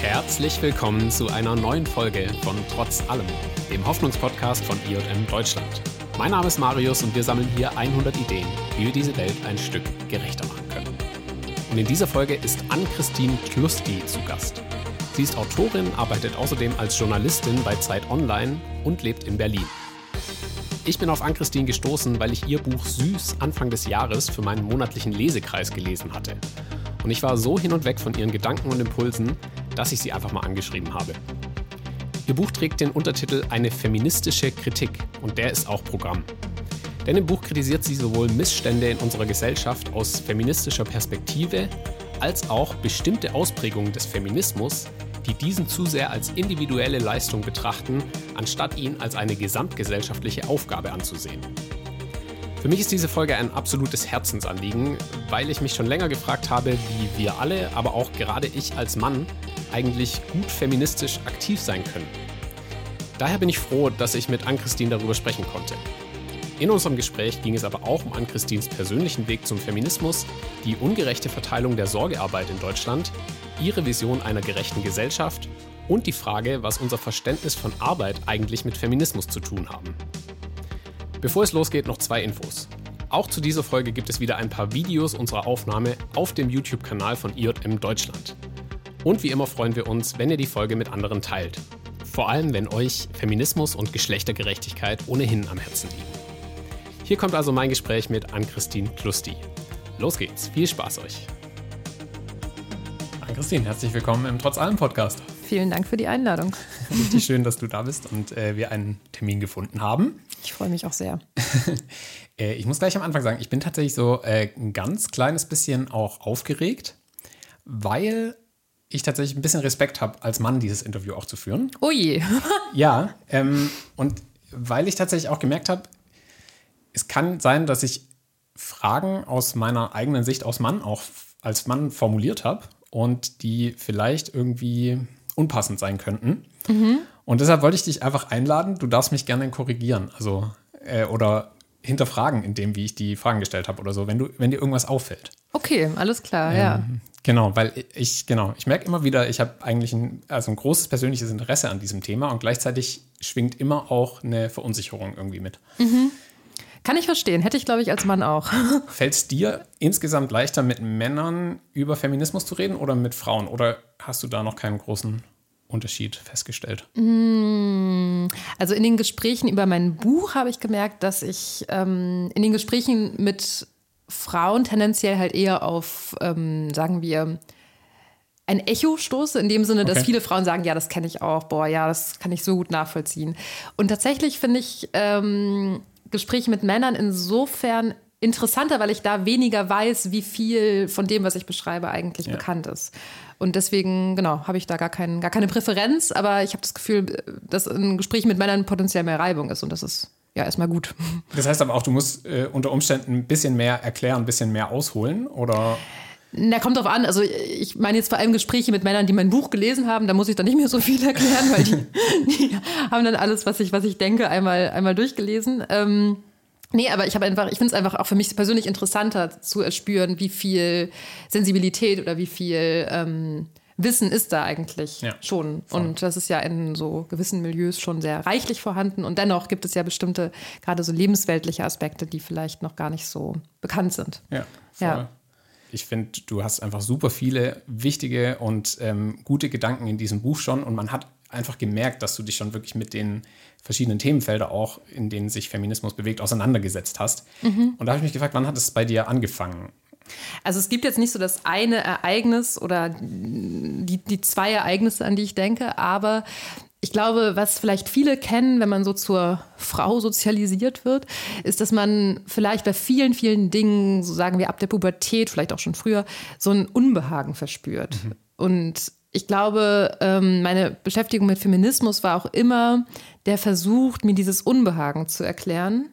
Herzlich willkommen zu einer neuen Folge von Trotz allem, dem Hoffnungspodcast von IJM Deutschland. Mein Name ist Marius und wir sammeln hier 100 Ideen, wie wir diese Welt ein Stück gerechter machen können. Und in dieser Folge ist Ann-Christine Kluski zu Gast. Sie ist Autorin, arbeitet außerdem als Journalistin bei Zeit Online und lebt in Berlin. Ich bin auf Ann-Christine gestoßen, weil ich ihr Buch Süß Anfang des Jahres für meinen monatlichen Lesekreis gelesen hatte. Und ich war so hin und weg von ihren Gedanken und Impulsen, dass ich sie einfach mal angeschrieben habe. Ihr Buch trägt den Untertitel Eine feministische Kritik und der ist auch Programm. Denn im Buch kritisiert sie sowohl Missstände in unserer Gesellschaft aus feministischer Perspektive als auch bestimmte Ausprägungen des Feminismus, die diesen zu sehr als individuelle Leistung betrachten, anstatt ihn als eine gesamtgesellschaftliche Aufgabe anzusehen. Für mich ist diese Folge ein absolutes Herzensanliegen, weil ich mich schon länger gefragt habe, wie wir alle, aber auch gerade ich als Mann, eigentlich gut feministisch aktiv sein können. Daher bin ich froh, dass ich mit Ann-Christine darüber sprechen konnte. In unserem Gespräch ging es aber auch um Ann-Christines persönlichen Weg zum Feminismus, die ungerechte Verteilung der Sorgearbeit in Deutschland, ihre Vision einer gerechten Gesellschaft und die Frage, was unser Verständnis von Arbeit eigentlich mit Feminismus zu tun haben. Bevor es losgeht, noch zwei Infos. Auch zu dieser Folge gibt es wieder ein paar Videos unserer Aufnahme auf dem YouTube-Kanal von IJM Deutschland. Und wie immer freuen wir uns, wenn ihr die Folge mit anderen teilt. Vor allem, wenn euch Feminismus und Geschlechtergerechtigkeit ohnehin am Herzen liegen. Hier kommt also mein Gespräch mit Ann-Christine Klusti. Los geht's, viel Spaß euch. Ann-Christine, herzlich willkommen im Trotz allem Podcast. Vielen Dank für die Einladung. Richtig schön, dass du da bist und äh, wir einen Termin gefunden haben. Ich freue mich auch sehr. äh, ich muss gleich am Anfang sagen, ich bin tatsächlich so äh, ein ganz kleines bisschen auch aufgeregt, weil ich tatsächlich ein bisschen Respekt habe, als Mann dieses Interview auch zu führen. Oh je. ja, ähm, und weil ich tatsächlich auch gemerkt habe, es kann sein, dass ich Fragen aus meiner eigenen Sicht aus Mann auch als Mann formuliert habe und die vielleicht irgendwie unpassend sein könnten. Mhm. Und deshalb wollte ich dich einfach einladen. Du darfst mich gerne korrigieren, also äh, oder hinterfragen in dem, wie ich die Fragen gestellt habe oder so, wenn du, wenn dir irgendwas auffällt. Okay, alles klar, ähm, ja. Genau, weil ich, genau, ich merke immer wieder, ich habe eigentlich ein, also ein großes persönliches Interesse an diesem Thema und gleichzeitig schwingt immer auch eine Verunsicherung irgendwie mit. Mhm. Kann ich verstehen, hätte ich, glaube ich, als Mann auch. Fällt es dir insgesamt leichter, mit Männern über Feminismus zu reden oder mit Frauen? Oder hast du da noch keinen großen Unterschied festgestellt? Mm, also in den Gesprächen über mein Buch habe ich gemerkt, dass ich ähm, in den Gesprächen mit Frauen tendenziell halt eher auf, ähm, sagen wir, ein Echo stoße, in dem Sinne, dass okay. viele Frauen sagen, ja, das kenne ich auch, boah, ja, das kann ich so gut nachvollziehen. Und tatsächlich finde ich ähm, Gespräche mit Männern insofern interessanter, weil ich da weniger weiß, wie viel von dem, was ich beschreibe, eigentlich ja. bekannt ist. Und deswegen, genau, habe ich da gar, kein, gar keine Präferenz, aber ich habe das Gefühl, dass ein Gespräch mit Männern potenziell mehr Reibung ist und das ist ja erstmal gut. Das heißt aber auch, du musst äh, unter Umständen ein bisschen mehr erklären, ein bisschen mehr ausholen, oder? Na, kommt drauf an. Also ich meine jetzt vor allem Gespräche mit Männern, die mein Buch gelesen haben. Da muss ich dann nicht mehr so viel erklären, weil die, die haben dann alles, was ich, was ich denke, einmal, einmal durchgelesen. Ähm, nee, aber ich habe einfach, ich finde es einfach auch für mich persönlich interessanter zu erspüren, wie viel Sensibilität oder wie viel ähm, Wissen ist da eigentlich ja, schon. Voll. Und das ist ja in so gewissen Milieus schon sehr reichlich vorhanden. Und dennoch gibt es ja bestimmte, gerade so lebensweltliche Aspekte, die vielleicht noch gar nicht so bekannt sind. Ja, voll. ja ich finde, du hast einfach super viele wichtige und ähm, gute Gedanken in diesem Buch schon und man hat einfach gemerkt, dass du dich schon wirklich mit den verschiedenen Themenfeldern auch, in denen sich Feminismus bewegt, auseinandergesetzt hast. Mhm. Und da habe ich mich gefragt, wann hat es bei dir angefangen? Also es gibt jetzt nicht so das eine Ereignis oder die, die zwei Ereignisse, an die ich denke, aber ich glaube, was vielleicht viele kennen, wenn man so zur Frau sozialisiert wird, ist, dass man vielleicht bei vielen, vielen Dingen, so sagen wir ab der Pubertät, vielleicht auch schon früher, so ein Unbehagen verspürt. Mhm. Und ich glaube, ähm, meine Beschäftigung mit Feminismus war auch immer der Versuch, mir dieses Unbehagen zu erklären.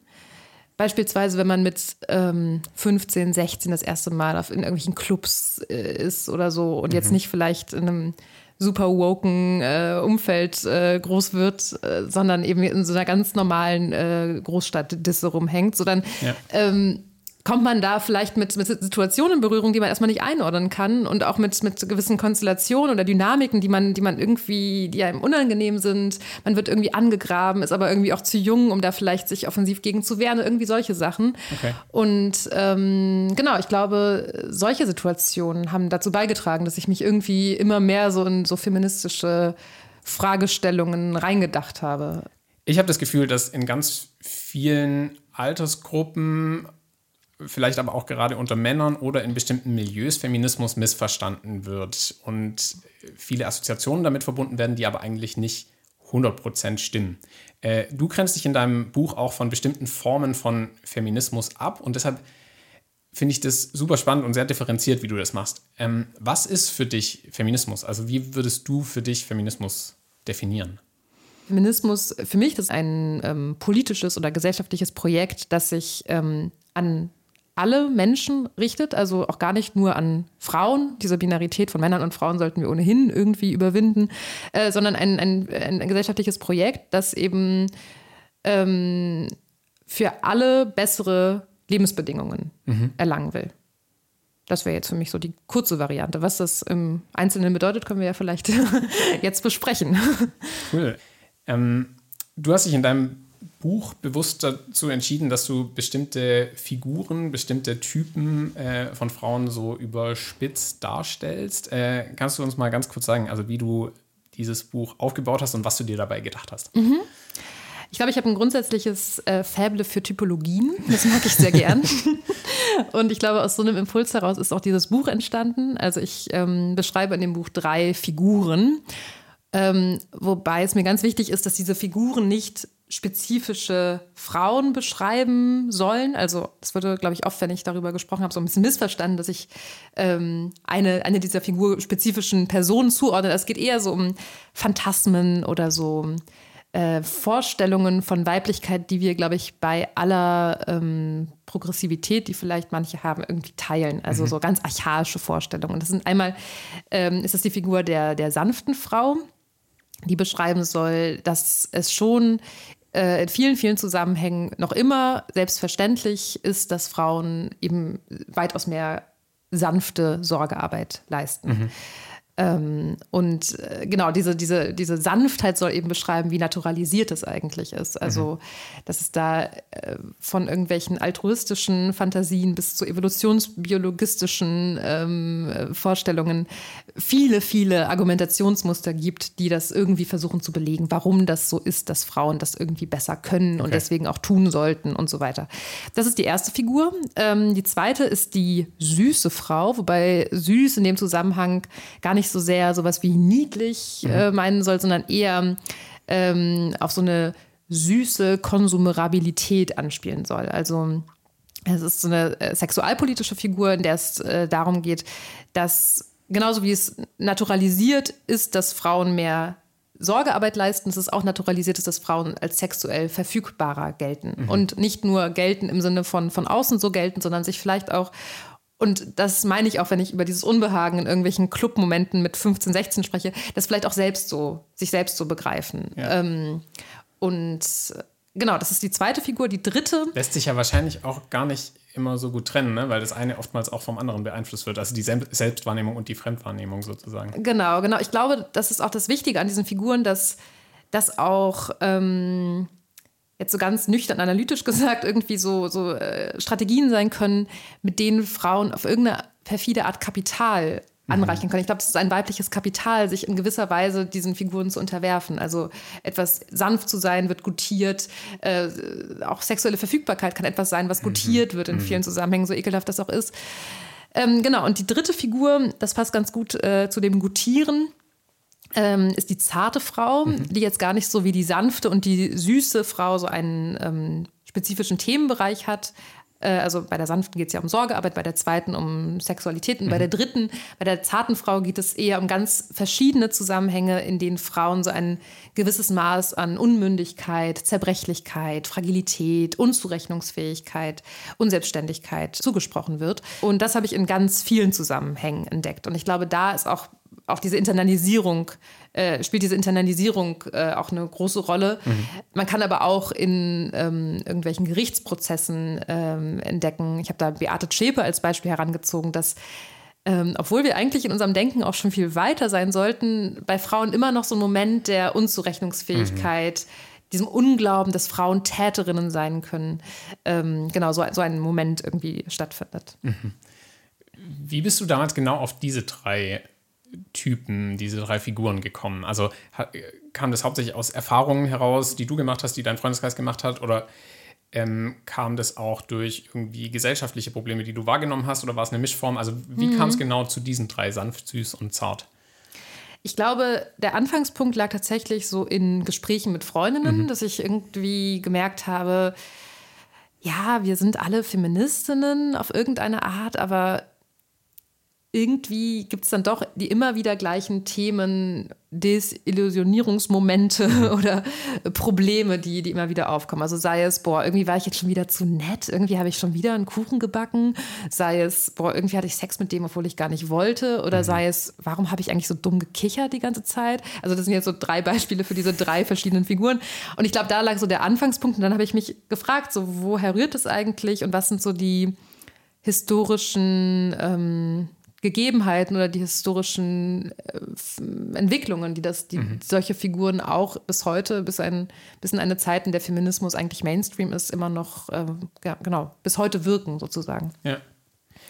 Beispielsweise, wenn man mit ähm, 15, 16 das erste Mal auf in irgendwelchen Clubs äh, ist oder so und mhm. jetzt nicht vielleicht in einem super woken äh, Umfeld äh, groß wird, äh, sondern eben in so einer ganz normalen äh, Großstadt-Disse rumhängt, so dann ja. ähm, kommt man da vielleicht mit, mit Situationen in Berührung, die man erstmal nicht einordnen kann und auch mit, mit gewissen Konstellationen oder Dynamiken, die man, die man irgendwie, die einem unangenehm sind. Man wird irgendwie angegraben, ist aber irgendwie auch zu jung, um da vielleicht sich offensiv gegen zu wehren, irgendwie solche Sachen. Okay. Und ähm, genau, ich glaube, solche Situationen haben dazu beigetragen, dass ich mich irgendwie immer mehr so in so feministische Fragestellungen reingedacht habe. Ich habe das Gefühl, dass in ganz vielen Altersgruppen vielleicht aber auch gerade unter Männern oder in bestimmten Milieus Feminismus missverstanden wird und viele Assoziationen damit verbunden werden, die aber eigentlich nicht 100% stimmen. Äh, du grenzt dich in deinem Buch auch von bestimmten Formen von Feminismus ab und deshalb finde ich das super spannend und sehr differenziert, wie du das machst. Ähm, was ist für dich Feminismus? Also wie würdest du für dich Feminismus definieren? Feminismus für mich ist ein ähm, politisches oder gesellschaftliches Projekt, das sich ähm, an alle Menschen richtet, also auch gar nicht nur an Frauen. Diese Binarität von Männern und Frauen sollten wir ohnehin irgendwie überwinden, äh, sondern ein, ein, ein, gesellschaftliches Projekt, das eben ähm, für alle bessere Lebensbedingungen mhm. erlangen will. Das wäre jetzt für mich so die kurze Variante. Was das im Einzelnen bedeutet, können wir ja vielleicht jetzt besprechen. Cool. Ähm, du hast dich in deinem Buch bewusst dazu entschieden, dass du bestimmte Figuren, bestimmte Typen äh, von Frauen so überspitzt darstellst. Äh, kannst du uns mal ganz kurz sagen, also wie du dieses Buch aufgebaut hast und was du dir dabei gedacht hast? Mhm. Ich glaube, ich habe ein grundsätzliches äh, Fäble für Typologien. Das mag ich sehr gern. und ich glaube, aus so einem Impuls heraus ist auch dieses Buch entstanden. Also ich ähm, beschreibe in dem Buch drei Figuren. Ähm, wobei es mir ganz wichtig ist, dass diese Figuren nicht spezifische Frauen beschreiben sollen. Also es wurde, glaube ich, oft, wenn ich darüber gesprochen habe, so ein bisschen missverstanden, dass ich ähm, eine, eine dieser figurspezifischen Personen zuordne. Es geht eher so um Phantasmen oder so äh, Vorstellungen von Weiblichkeit, die wir, glaube ich, bei aller ähm, Progressivität, die vielleicht manche haben, irgendwie teilen. Also mhm. so ganz archaische Vorstellungen. Das sind einmal, ähm, ist das die Figur der, der sanften Frau, die beschreiben soll, dass es schon in vielen, vielen Zusammenhängen noch immer selbstverständlich ist, dass Frauen eben weitaus mehr sanfte Sorgearbeit leisten. Mhm. Ähm, und äh, genau, diese, diese, diese Sanftheit soll eben beschreiben, wie naturalisiert es eigentlich ist. Also, mhm. dass es da äh, von irgendwelchen altruistischen Fantasien bis zu evolutionsbiologistischen ähm, Vorstellungen viele, viele Argumentationsmuster gibt, die das irgendwie versuchen zu belegen, warum das so ist, dass Frauen das irgendwie besser können okay. und deswegen auch tun sollten und so weiter. Das ist die erste Figur. Ähm, die zweite ist die süße Frau, wobei süß in dem Zusammenhang gar nicht nicht so sehr sowas wie niedlich äh, mhm. meinen soll, sondern eher ähm, auf so eine süße Konsumerabilität anspielen soll. Also es ist so eine äh, sexualpolitische Figur, in der es äh, darum geht, dass genauso wie es naturalisiert ist, dass Frauen mehr Sorgearbeit leisten, es ist auch naturalisiert ist, dass Frauen als sexuell verfügbarer gelten. Mhm. Und nicht nur gelten im Sinne von von außen so gelten, sondern sich vielleicht auch und das meine ich auch, wenn ich über dieses Unbehagen in irgendwelchen Clubmomenten mit 15, 16 spreche, das vielleicht auch selbst so, sich selbst so begreifen. Ja. Ähm, und genau, das ist die zweite Figur. Die dritte. Lässt sich ja wahrscheinlich auch gar nicht immer so gut trennen, ne? weil das eine oftmals auch vom anderen beeinflusst wird. Also die Selbstwahrnehmung und die Fremdwahrnehmung sozusagen. Genau, genau. Ich glaube, das ist auch das Wichtige an diesen Figuren, dass das auch. Ähm, jetzt so ganz nüchtern analytisch gesagt, irgendwie so, so äh, Strategien sein können, mit denen Frauen auf irgendeine perfide Art Kapital mhm. anreichen können. Ich glaube, es ist ein weibliches Kapital, sich in gewisser Weise diesen Figuren zu unterwerfen. Also etwas sanft zu sein, wird gutiert. Äh, auch sexuelle Verfügbarkeit kann etwas sein, was mhm. gutiert wird in mhm. vielen Zusammenhängen, so ekelhaft das auch ist. Ähm, genau, und die dritte Figur, das passt ganz gut äh, zu dem Gutieren ähm, ist die zarte Frau, mhm. die jetzt gar nicht so wie die sanfte und die süße Frau so einen ähm, spezifischen Themenbereich hat. Äh, also bei der sanften geht es ja um Sorgearbeit, bei der zweiten um Sexualität und mhm. bei der dritten, bei der zarten Frau geht es eher um ganz verschiedene Zusammenhänge, in denen Frauen so ein gewisses Maß an Unmündigkeit, Zerbrechlichkeit, Fragilität, Unzurechnungsfähigkeit, Unselbstständigkeit zugesprochen wird. Und das habe ich in ganz vielen Zusammenhängen entdeckt. Und ich glaube, da ist auch auch diese Internalisierung, äh, spielt diese Internalisierung äh, auch eine große Rolle. Mhm. Man kann aber auch in ähm, irgendwelchen Gerichtsprozessen ähm, entdecken. Ich habe da Beate Zschäpe als Beispiel herangezogen, dass ähm, obwohl wir eigentlich in unserem Denken auch schon viel weiter sein sollten, bei Frauen immer noch so ein Moment der Unzurechnungsfähigkeit, mhm. diesem Unglauben, dass Frauen Täterinnen sein können, ähm, genau so, so ein Moment irgendwie stattfindet. Mhm. Wie bist du damals genau auf diese drei Typen, diese drei Figuren gekommen? Also kam das hauptsächlich aus Erfahrungen heraus, die du gemacht hast, die dein Freundeskreis gemacht hat? Oder ähm, kam das auch durch irgendwie gesellschaftliche Probleme, die du wahrgenommen hast? Oder war es eine Mischform? Also wie mhm. kam es genau zu diesen drei, sanft, süß und zart? Ich glaube, der Anfangspunkt lag tatsächlich so in Gesprächen mit Freundinnen, mhm. dass ich irgendwie gemerkt habe, ja, wir sind alle Feministinnen auf irgendeine Art, aber irgendwie gibt es dann doch die immer wieder gleichen Themen, Desillusionierungsmomente mhm. oder Probleme, die, die immer wieder aufkommen. Also sei es, boah, irgendwie war ich jetzt schon wieder zu nett, irgendwie habe ich schon wieder einen Kuchen gebacken, sei es, boah, irgendwie hatte ich Sex mit dem, obwohl ich gar nicht wollte, oder mhm. sei es, warum habe ich eigentlich so dumm gekichert die ganze Zeit? Also das sind jetzt so drei Beispiele für diese drei verschiedenen Figuren. Und ich glaube, da lag so der Anfangspunkt und dann habe ich mich gefragt, so woher rührt es eigentlich und was sind so die historischen ähm, Gegebenheiten oder die historischen äh, Entwicklungen, die das, die mhm. solche Figuren auch bis heute, bis, ein, bis in eine Zeit, in der Feminismus eigentlich Mainstream ist, immer noch, äh, ja, genau, bis heute wirken sozusagen. Ja.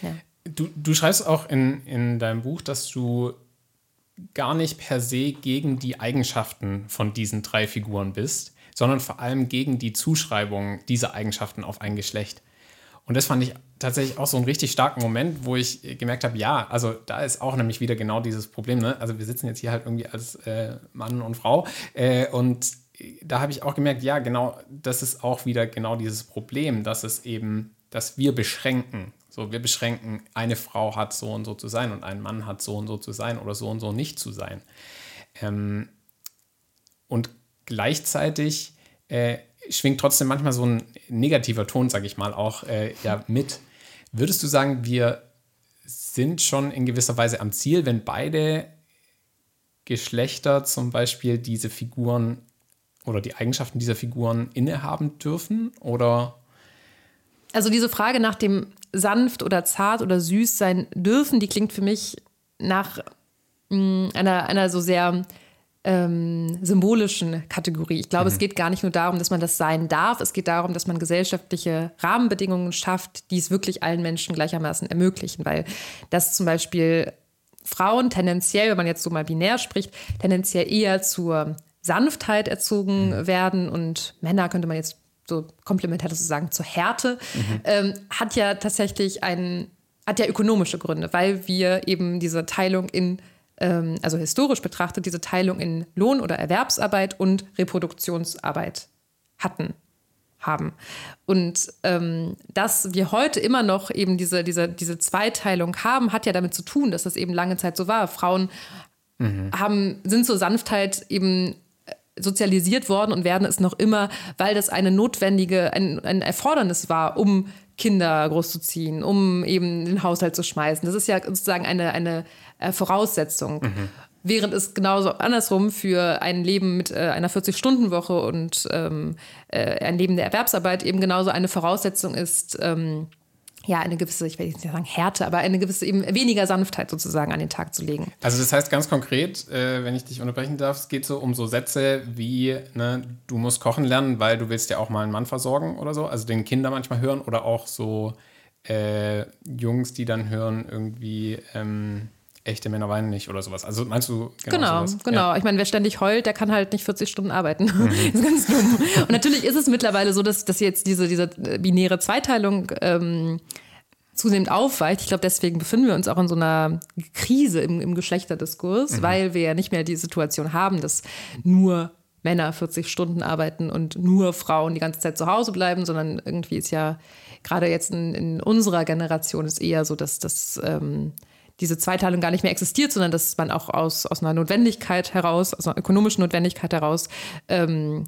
ja. Du, du schreibst auch in, in deinem Buch, dass du gar nicht per se gegen die Eigenschaften von diesen drei Figuren bist, sondern vor allem gegen die Zuschreibung dieser Eigenschaften auf ein Geschlecht. Und das fand ich tatsächlich auch so einen richtig starken Moment, wo ich gemerkt habe, ja, also da ist auch nämlich wieder genau dieses Problem. Ne? Also wir sitzen jetzt hier halt irgendwie als äh, Mann und Frau äh, und da habe ich auch gemerkt, ja, genau, das ist auch wieder genau dieses Problem, dass es eben, dass wir beschränken. So, wir beschränken, eine Frau hat so und so zu sein und ein Mann hat so und so zu sein oder so und so nicht zu sein. Ähm, und gleichzeitig äh, schwingt trotzdem manchmal so ein negativer Ton, sage ich mal, auch äh, ja, mit. Würdest du sagen, wir sind schon in gewisser Weise am Ziel, wenn beide Geschlechter zum Beispiel diese Figuren oder die Eigenschaften dieser Figuren innehaben dürfen? Oder? Also diese Frage nach dem sanft oder zart oder süß sein dürfen, die klingt für mich nach mm, einer, einer so sehr ähm, symbolischen Kategorie. Ich glaube, mhm. es geht gar nicht nur darum, dass man das sein darf. Es geht darum, dass man gesellschaftliche Rahmenbedingungen schafft, die es wirklich allen Menschen gleichermaßen ermöglichen. Weil das zum Beispiel Frauen tendenziell, wenn man jetzt so mal binär spricht, tendenziell eher zur Sanftheit erzogen mhm. werden und Männer könnte man jetzt so komplementär sozusagen zur Härte, mhm. ähm, hat ja tatsächlich einen, hat ja ökonomische Gründe, weil wir eben diese Teilung in ähm, also historisch betrachtet, diese Teilung in Lohn- oder Erwerbsarbeit und Reproduktionsarbeit hatten haben. Und ähm, dass wir heute immer noch eben diese, diese, diese Zweiteilung haben, hat ja damit zu tun, dass das eben lange Zeit so war. Frauen mhm. haben, sind zur Sanftheit eben sozialisiert worden und werden es noch immer, weil das eine notwendige, ein, ein Erfordernis war, um Kinder großzuziehen, um eben den Haushalt zu schmeißen. Das ist ja sozusagen eine, eine äh, Voraussetzung. Mhm. Während es genauso andersrum für ein Leben mit äh, einer 40-Stunden-Woche und ähm, äh, ein Leben der Erwerbsarbeit eben genauso eine Voraussetzung ist, ähm, ja, eine gewisse, ich will jetzt nicht sagen Härte, aber eine gewisse eben weniger Sanftheit sozusagen an den Tag zu legen. Also das heißt ganz konkret, äh, wenn ich dich unterbrechen darf, es geht so um so Sätze wie, ne, du musst kochen lernen, weil du willst ja auch mal einen Mann versorgen oder so, also den Kinder manchmal hören oder auch so äh, Jungs, die dann hören irgendwie, ähm, echte Männer weinen nicht oder sowas. Also meinst du genau Genau, sowas? genau. Ja. Ich meine, wer ständig heult, der kann halt nicht 40 Stunden arbeiten. Mhm. das ist ganz dumm. Und natürlich ist es mittlerweile so, dass, dass jetzt diese, diese binäre Zweiteilung ähm, zunehmend aufweicht. Ich glaube, deswegen befinden wir uns auch in so einer Krise im, im Geschlechterdiskurs, mhm. weil wir ja nicht mehr die Situation haben, dass nur Männer 40 Stunden arbeiten und nur Frauen die ganze Zeit zu Hause bleiben, sondern irgendwie ist ja gerade jetzt in, in unserer Generation ist eher so, dass das ähm, diese Zweiteilung gar nicht mehr existiert, sondern dass man auch aus, aus einer Notwendigkeit heraus, aus einer ökonomischen Notwendigkeit heraus, ähm,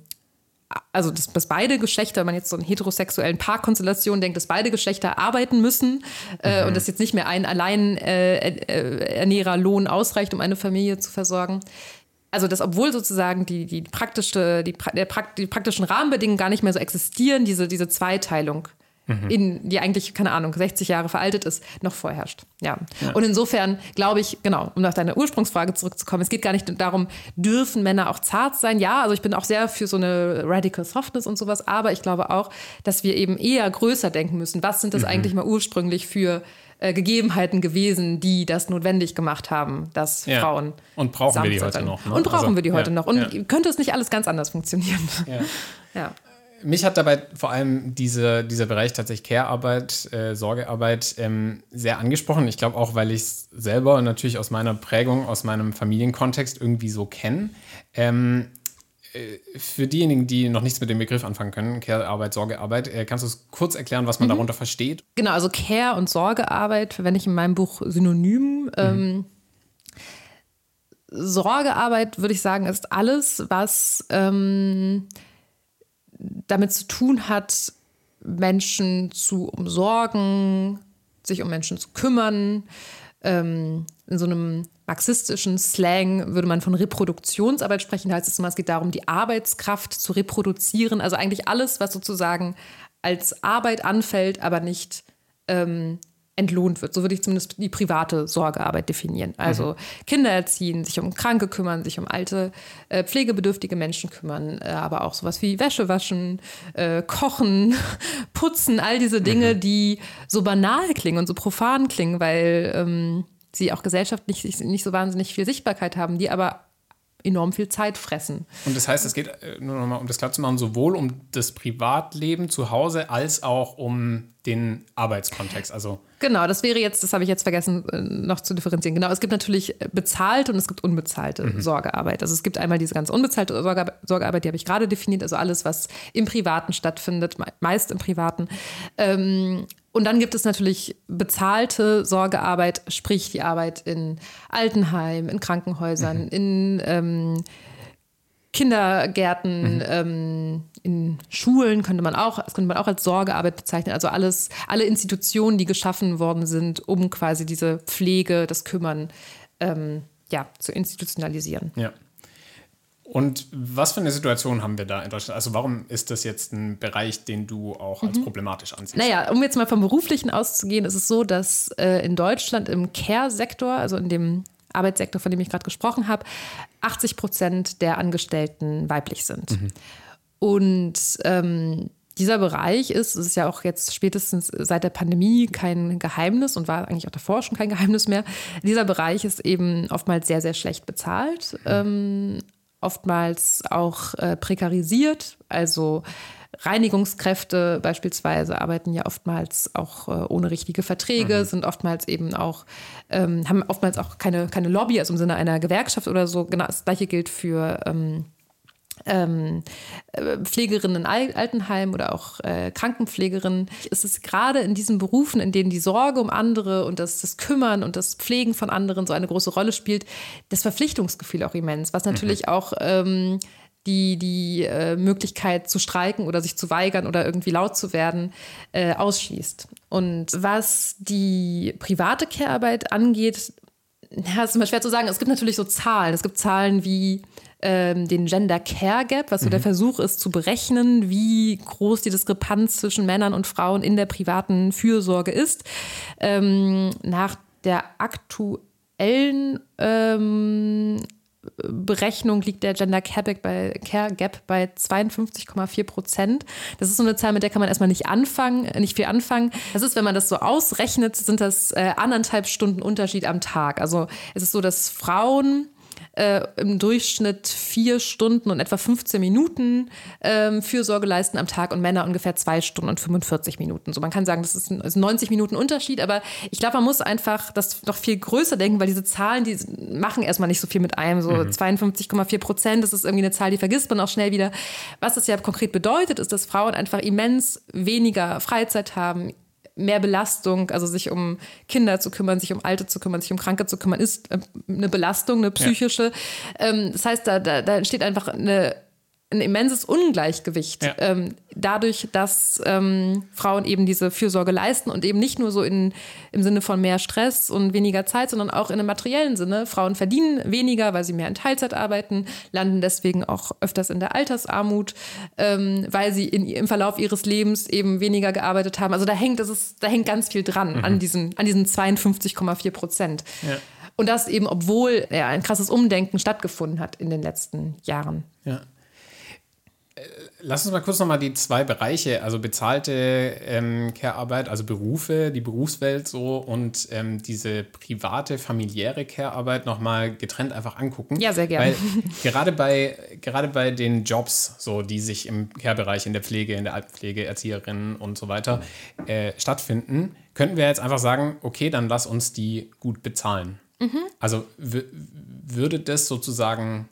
also dass, dass, beide Geschlechter, wenn man jetzt so einen heterosexuellen Paarkonstellation denkt, dass beide Geschlechter arbeiten müssen äh, mhm. und dass jetzt nicht mehr ein allein äh, äh, Lohn ausreicht, um eine Familie zu versorgen. Also dass obwohl sozusagen die, die, praktische, die, der, die praktischen Rahmenbedingungen gar nicht mehr so existieren, diese, diese Zweiteilung mhm. in, die eigentlich, keine Ahnung, 60 Jahre veraltet ist, noch vorherrscht. Ja. ja. Und insofern glaube ich, genau, um nach deiner Ursprungsfrage zurückzukommen, es geht gar nicht darum, dürfen Männer auch zart sein? Ja, also ich bin auch sehr für so eine Radical Softness und sowas, aber ich glaube auch, dass wir eben eher größer denken müssen. Was sind das mhm. eigentlich mal ursprünglich für äh, Gegebenheiten gewesen, die das notwendig gemacht haben, dass ja. Frauen. Und brauchen wir die heute noch. Ne? Und brauchen also, wir die heute ja, noch. Und könnte es nicht alles ganz anders funktionieren? ja mich hat dabei vor allem diese, dieser Bereich tatsächlich Care-Arbeit, äh, Sorgearbeit ähm, sehr angesprochen. Ich glaube auch, weil ich es selber natürlich aus meiner Prägung, aus meinem Familienkontext irgendwie so kenne. Ähm, äh, für diejenigen, die noch nichts mit dem Begriff anfangen können, Care-Arbeit, Sorgearbeit, äh, kannst du es kurz erklären, was man mhm. darunter versteht? Genau, also Care- und Sorgearbeit verwende ich in meinem Buch synonym. Mhm. Ähm, Sorgearbeit, würde ich sagen, ist alles, was ähm, damit zu tun hat, Menschen zu umsorgen, sich um Menschen zu kümmern. Ähm, in so einem marxistischen Slang würde man von Reproduktionsarbeit sprechen. Da heißt es immer, es geht darum, die Arbeitskraft zu reproduzieren. Also eigentlich alles, was sozusagen als Arbeit anfällt, aber nicht ähm, entlohnt wird. So würde ich zumindest die private Sorgearbeit definieren. Also mhm. Kinder erziehen, sich um Kranke kümmern, sich um alte, äh, pflegebedürftige Menschen kümmern, äh, aber auch sowas wie Wäsche waschen, äh, kochen, putzen, all diese Dinge, mhm. die so banal klingen und so profan klingen, weil ähm, sie auch gesellschaftlich nicht, nicht so wahnsinnig viel Sichtbarkeit haben, die aber enorm viel Zeit fressen. Und das heißt, es geht äh, nur nochmal, um das klar zu machen, sowohl um das Privatleben zu Hause als auch um den Arbeitskontext. Also genau, das wäre jetzt, das habe ich jetzt vergessen äh, noch zu differenzieren. Genau, es gibt natürlich bezahlte und es gibt unbezahlte mhm. Sorgearbeit. Also es gibt einmal diese ganz unbezahlte Sorgearbeit, die habe ich gerade definiert, also alles, was im Privaten stattfindet, meist im Privaten. Ähm, und dann gibt es natürlich bezahlte Sorgearbeit, sprich die Arbeit in Altenheimen, in Krankenhäusern, mhm. in ähm, Kindergärten, mhm. ähm, in Schulen könnte man auch, das könnte man auch als Sorgearbeit bezeichnen. Also alles, alle Institutionen, die geschaffen worden sind, um quasi diese Pflege, das Kümmern ähm, ja, zu institutionalisieren. Ja. Und was für eine Situation haben wir da in Deutschland? Also warum ist das jetzt ein Bereich, den du auch als mhm. problematisch ansiehst? Naja, um jetzt mal vom Beruflichen auszugehen, ist es so, dass äh, in Deutschland im Care-Sektor, also in dem Arbeitssektor, von dem ich gerade gesprochen habe, 80 Prozent der Angestellten weiblich sind. Mhm. Und ähm, dieser Bereich ist, es ist ja auch jetzt spätestens seit der Pandemie kein Geheimnis und war eigentlich auch davor schon kein Geheimnis mehr. Dieser Bereich ist eben oftmals sehr, sehr schlecht bezahlt. Mhm. Ähm, oftmals auch äh, prekarisiert. Also Reinigungskräfte beispielsweise arbeiten ja oftmals auch äh, ohne richtige Verträge, mhm. sind oftmals eben auch, ähm, haben oftmals auch keine, keine Lobby, also im Sinne einer Gewerkschaft oder so. Genau das gleiche gilt für ähm, ähm, äh, Pflegerinnen in Altenheim oder auch äh, Krankenpflegerinnen, ist es gerade in diesen Berufen, in denen die Sorge um andere und das, das Kümmern und das Pflegen von anderen so eine große Rolle spielt, das Verpflichtungsgefühl auch immens, was natürlich mhm. auch ähm, die, die äh, Möglichkeit zu streiken oder sich zu weigern oder irgendwie laut zu werden, äh, ausschließt. Und was die private Care-Arbeit angeht, ja, ist immer schwer zu sagen. Es gibt natürlich so Zahlen. Es gibt Zahlen wie ähm, den Gender Care Gap, was so mhm. der Versuch ist zu berechnen, wie groß die Diskrepanz zwischen Männern und Frauen in der privaten Fürsorge ist. Ähm, nach der aktuellen ähm, Berechnung liegt der Gender Care Gap bei, Care Gap bei 52,4 Prozent. Das ist so eine Zahl, mit der kann man erstmal nicht anfangen, nicht viel anfangen. Das ist, wenn man das so ausrechnet, sind das äh, anderthalb Stunden Unterschied am Tag. Also es ist so, dass Frauen äh, im Durchschnitt vier Stunden und etwa 15 Minuten ähm, Fürsorge leisten am Tag und Männer ungefähr zwei Stunden und 45 Minuten. So man kann sagen, das ist ein, ein 90 Minuten Unterschied, aber ich glaube, man muss einfach das noch viel größer denken, weil diese Zahlen, die machen erstmal nicht so viel mit einem. So mhm. 52,4 Prozent, das ist irgendwie eine Zahl, die vergisst man auch schnell wieder. Was das ja konkret bedeutet, ist, dass Frauen einfach immens weniger Freizeit haben, mehr Belastung, also sich um Kinder zu kümmern, sich um Alte zu kümmern, sich um Kranke zu kümmern, ist äh, eine Belastung, eine psychische. Ja. Ähm, das heißt, da, da, da entsteht einfach eine ein immenses Ungleichgewicht. Ja. Ähm, dadurch, dass ähm, Frauen eben diese Fürsorge leisten und eben nicht nur so in, im Sinne von mehr Stress und weniger Zeit, sondern auch in einem materiellen Sinne. Frauen verdienen weniger, weil sie mehr in Teilzeit arbeiten, landen deswegen auch öfters in der Altersarmut, ähm, weil sie in, im Verlauf ihres Lebens eben weniger gearbeitet haben. Also da hängt, das ist, da hängt ganz viel dran mhm. an, diesen, an diesen 52,4 Prozent. Ja. Und das eben, obwohl ja, ein krasses Umdenken stattgefunden hat in den letzten Jahren. Ja. Lass uns mal kurz nochmal die zwei Bereiche, also bezahlte ähm, Care-Arbeit, also Berufe, die Berufswelt so und ähm, diese private, familiäre Care-Arbeit nochmal getrennt einfach angucken. Ja, sehr gerne. Weil gerade bei, gerade bei den Jobs, so, die sich im Care-Bereich, in der Pflege, in der Altenpflege, Erzieherinnen und so weiter äh, stattfinden, könnten wir jetzt einfach sagen, okay, dann lass uns die gut bezahlen. Mhm. Also würde das sozusagen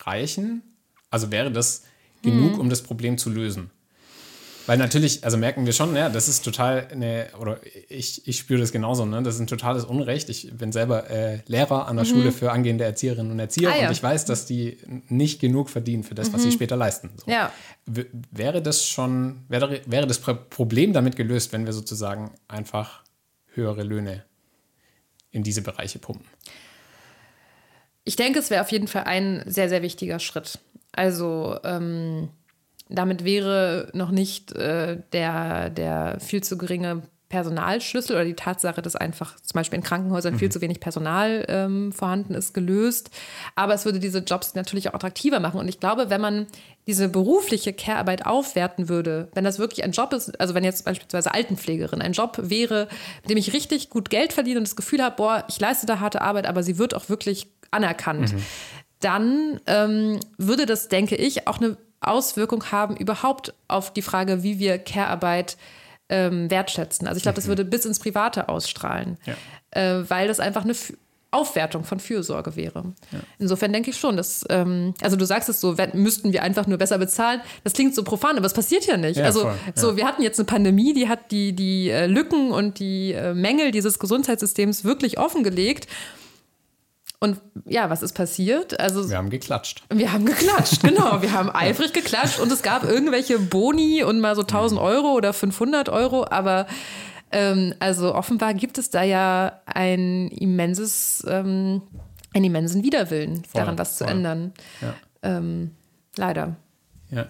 reichen? Also wäre das genug, mhm. um das Problem zu lösen? Weil natürlich, also merken wir schon, ja, das ist total eine, oder ich, ich spüre das genauso, ne? Das ist ein totales Unrecht. Ich bin selber äh, Lehrer an der mhm. Schule für angehende Erzieherinnen und Erzieher ah, ja. und ich weiß, dass die nicht genug verdienen für das, mhm. was sie mhm. später leisten. So. Ja. wäre das schon, wäre, wäre das Problem damit gelöst, wenn wir sozusagen einfach höhere Löhne in diese Bereiche pumpen? Ich denke, es wäre auf jeden Fall ein sehr, sehr wichtiger Schritt. Also ähm, damit wäre noch nicht äh, der, der viel zu geringe Personalschlüssel oder die Tatsache, dass einfach zum Beispiel in Krankenhäusern mhm. viel zu wenig Personal ähm, vorhanden ist, gelöst. Aber es würde diese Jobs natürlich auch attraktiver machen. Und ich glaube, wenn man diese berufliche Care-Arbeit aufwerten würde, wenn das wirklich ein Job ist, also wenn jetzt beispielsweise Altenpflegerin ein Job wäre, mit dem ich richtig gut Geld verdiene und das Gefühl habe, boah, ich leiste da harte Arbeit, aber sie wird auch wirklich anerkannt, mhm. Dann ähm, würde das, denke ich, auch eine Auswirkung haben überhaupt auf die Frage, wie wir Care-Arbeit ähm, wertschätzen. Also ich glaube, das mhm. würde bis ins Private ausstrahlen, ja. äh, weil das einfach eine F Aufwertung von Fürsorge wäre. Ja. Insofern denke ich schon, dass, ähm, also du sagst es so, müssten wir einfach nur besser bezahlen. Das klingt so profan, aber es passiert ja nicht. Ja, also voll, so, wir hatten jetzt eine Pandemie, die hat die, die äh, Lücken und die äh, Mängel dieses Gesundheitssystems wirklich offengelegt. Und ja, was ist passiert? Also, wir haben geklatscht. Wir haben geklatscht, genau. Wir haben eifrig geklatscht und es gab irgendwelche Boni und mal so 1000 Euro oder 500 Euro, aber ähm, also offenbar gibt es da ja ein immenses, ähm, einen immensen Widerwillen, voll, daran was voll. zu ändern. Ja. Ähm, leider. Ja.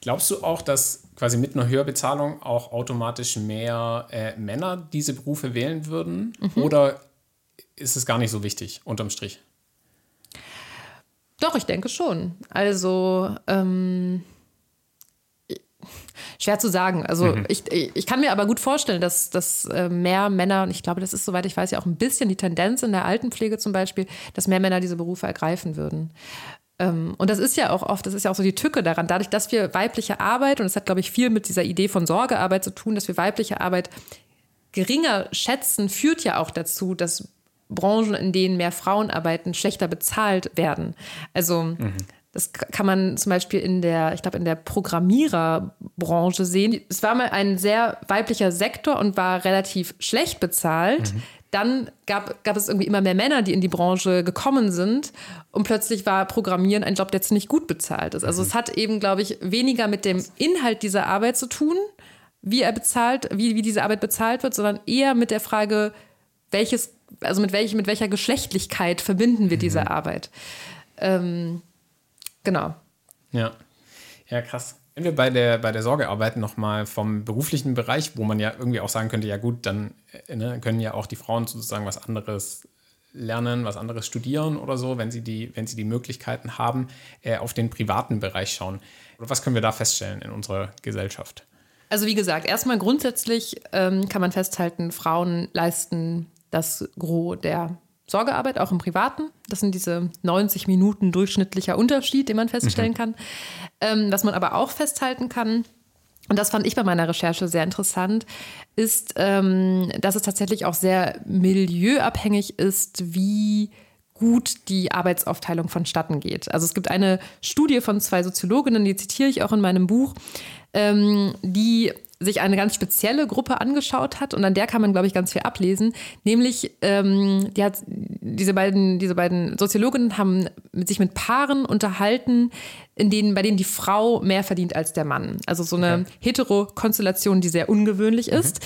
Glaubst du auch, dass quasi mit einer Höherbezahlung auch automatisch mehr äh, Männer diese Berufe wählen würden? Mhm. Oder ist es gar nicht so wichtig, unterm Strich. Doch, ich denke schon. Also, ähm, schwer zu sagen. Also, mhm. ich, ich kann mir aber gut vorstellen, dass, dass äh, mehr Männer, und ich glaube, das ist, soweit ich weiß, ja auch ein bisschen die Tendenz in der Altenpflege zum Beispiel, dass mehr Männer diese Berufe ergreifen würden. Ähm, und das ist ja auch oft, das ist ja auch so die Tücke daran, dadurch, dass wir weibliche Arbeit, und das hat, glaube ich, viel mit dieser Idee von Sorgearbeit zu tun, dass wir weibliche Arbeit geringer schätzen, führt ja auch dazu, dass Branchen, in denen mehr Frauen arbeiten, schlechter bezahlt werden. Also mhm. das kann man zum Beispiel in der, ich glaube, in der Programmiererbranche sehen. Es war mal ein sehr weiblicher Sektor und war relativ schlecht bezahlt. Mhm. Dann gab, gab es irgendwie immer mehr Männer, die in die Branche gekommen sind. Und plötzlich war Programmieren ein Job, der ziemlich gut bezahlt ist. Also mhm. es hat eben, glaube ich, weniger mit dem Inhalt dieser Arbeit zu tun, wie er bezahlt, wie, wie diese Arbeit bezahlt wird, sondern eher mit der Frage, welches also mit, welch, mit welcher Geschlechtlichkeit verbinden wir mhm. diese Arbeit? Ähm, genau. Ja. Ja, krass. Wenn wir bei der, bei der Sorgearbeit nochmal vom beruflichen Bereich, wo man ja irgendwie auch sagen könnte, ja gut, dann äh, ne, können ja auch die Frauen sozusagen was anderes lernen, was anderes studieren oder so, wenn sie die, wenn sie die Möglichkeiten haben, äh, auf den privaten Bereich schauen. Oder was können wir da feststellen in unserer Gesellschaft? Also wie gesagt, erstmal grundsätzlich ähm, kann man festhalten, Frauen leisten das Gros der Sorgearbeit, auch im Privaten. Das sind diese 90 Minuten durchschnittlicher Unterschied, den man feststellen mhm. kann. Ähm, was man aber auch festhalten kann, und das fand ich bei meiner Recherche sehr interessant, ist, ähm, dass es tatsächlich auch sehr milieuabhängig ist, wie gut die Arbeitsaufteilung vonstatten geht. Also es gibt eine Studie von zwei Soziologinnen, die zitiere ich auch in meinem Buch, ähm, die sich eine ganz spezielle Gruppe angeschaut hat und an der kann man, glaube ich, ganz viel ablesen. Nämlich, ähm, die hat, diese beiden, diese beiden Soziologinnen haben mit sich mit Paaren unterhalten, in denen, bei denen die Frau mehr verdient als der Mann. Also so eine okay. Hetero-Konstellation, die sehr ungewöhnlich mhm. ist.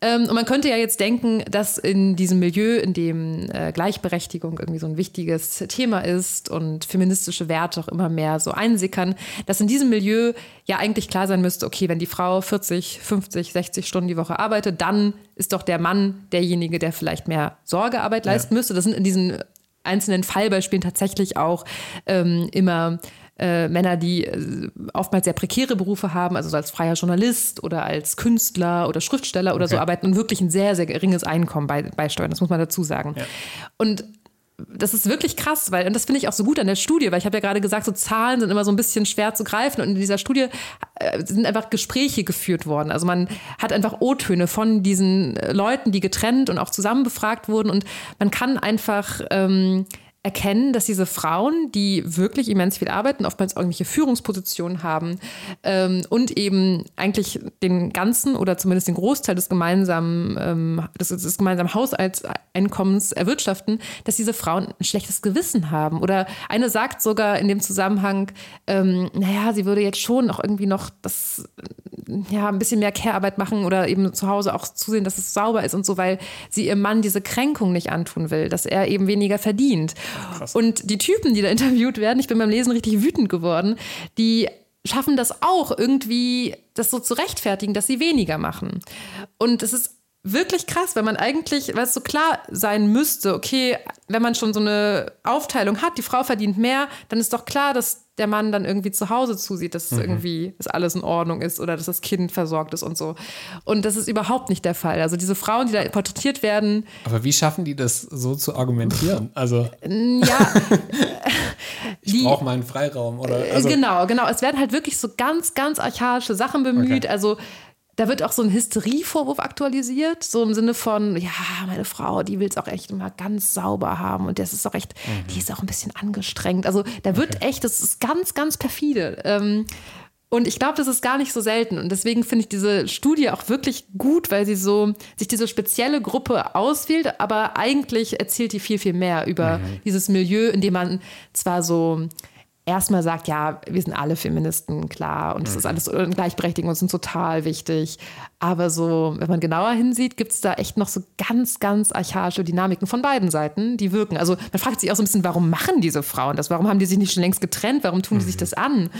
Ähm, und man könnte ja jetzt denken, dass in diesem Milieu, in dem äh, Gleichberechtigung irgendwie so ein wichtiges Thema ist und feministische Werte auch immer mehr so einsickern, dass in diesem Milieu ja eigentlich klar sein müsste, okay, wenn die Frau 40, 50, 60 Stunden die Woche arbeitet, dann ist doch der Mann derjenige, der vielleicht mehr Sorgearbeit leisten ja. müsste. Das sind in diesen einzelnen Fallbeispielen tatsächlich auch ähm, immer äh, Männer, die äh, oftmals sehr prekäre Berufe haben, also so als freier Journalist oder als Künstler oder Schriftsteller oder okay. so arbeiten und wirklich ein sehr, sehr geringes Einkommen bei, beisteuern. Das muss man dazu sagen. Ja. Und das ist wirklich krass, weil, und das finde ich auch so gut an der Studie, weil ich habe ja gerade gesagt, so Zahlen sind immer so ein bisschen schwer zu greifen und in dieser Studie äh, sind einfach Gespräche geführt worden. Also man hat einfach O-Töne von diesen Leuten, die getrennt und auch zusammen befragt wurden und man kann einfach ähm, erkennen, dass diese Frauen, die wirklich immens viel arbeiten, oftmals irgendwelche Führungspositionen haben ähm, und eben eigentlich den ganzen oder zumindest den Großteil des gemeinsamen, ähm, des, des gemeinsamen Haushaltseinkommens erwirtschaften, dass diese Frauen ein schlechtes Gewissen haben. Oder eine sagt sogar in dem Zusammenhang, ähm, naja, sie würde jetzt schon auch irgendwie noch das, ja, ein bisschen mehr Care-Arbeit machen oder eben zu Hause auch zusehen, dass es sauber ist und so, weil sie ihrem Mann diese Kränkung nicht antun will, dass er eben weniger verdient. Krass. Und die Typen, die da interviewt werden, ich bin beim Lesen richtig wütend geworden, die schaffen das auch irgendwie, das so zu rechtfertigen, dass sie weniger machen. Und es ist wirklich krass, wenn man eigentlich, weil es so klar sein müsste, okay, wenn man schon so eine Aufteilung hat, die Frau verdient mehr, dann ist doch klar, dass der Mann dann irgendwie zu Hause zusieht, dass mhm. irgendwie dass alles in Ordnung ist oder dass das Kind versorgt ist und so. Und das ist überhaupt nicht der Fall. Also diese Frauen, die da porträtiert werden. Aber wie schaffen die das so zu argumentieren? Also ja, ich brauche meinen Freiraum oder also. genau, genau. Es werden halt wirklich so ganz, ganz archaische Sachen bemüht. Okay. Also da wird auch so ein Hysterievorwurf aktualisiert, so im Sinne von, ja, meine Frau, die will es auch echt immer ganz sauber haben und das ist auch echt, mhm. die ist auch ein bisschen angestrengt. Also da wird okay. echt, das ist ganz, ganz perfide. Ähm, und ich glaube, das ist gar nicht so selten. Und deswegen finde ich diese Studie auch wirklich gut, weil sie so sich diese spezielle Gruppe auswählt, aber eigentlich erzählt die viel, viel mehr über mhm. dieses Milieu, in dem man zwar so erstmal sagt, ja, wir sind alle Feministen, klar, und mhm. ist alles Gleichberechtigung und sind total wichtig. Aber so, wenn man genauer hinsieht, gibt es da echt noch so ganz, ganz archaische Dynamiken von beiden Seiten, die wirken. Also man fragt sich auch so ein bisschen, warum machen diese Frauen das? Warum haben die sich nicht schon längst getrennt? Warum tun die sich mhm. das an?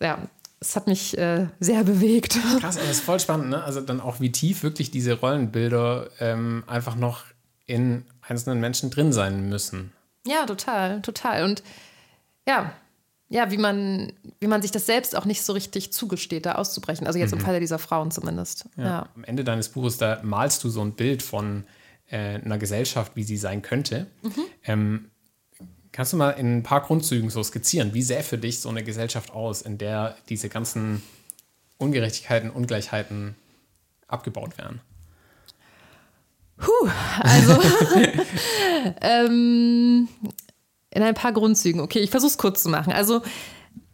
Ja, es hat mich äh, sehr bewegt. Krass, aber das ist voll spannend, ne? Also dann auch, wie tief wirklich diese Rollenbilder ähm, einfach noch in einzelnen Menschen drin sein müssen. Ja, total, total. Und ja, ja, wie man, wie man sich das selbst auch nicht so richtig zugesteht, da auszubrechen. Also jetzt mhm. im Falle dieser Frauen zumindest. Ja. ja. Am Ende deines Buches, da malst du so ein Bild von äh, einer Gesellschaft, wie sie sein könnte. Mhm. Ähm, kannst du mal in ein paar Grundzügen so skizzieren, wie sähe für dich so eine Gesellschaft aus, in der diese ganzen Ungerechtigkeiten, Ungleichheiten abgebaut werden? Puh, also ähm, in ein paar Grundzügen. Okay, ich versuche es kurz zu machen. Also,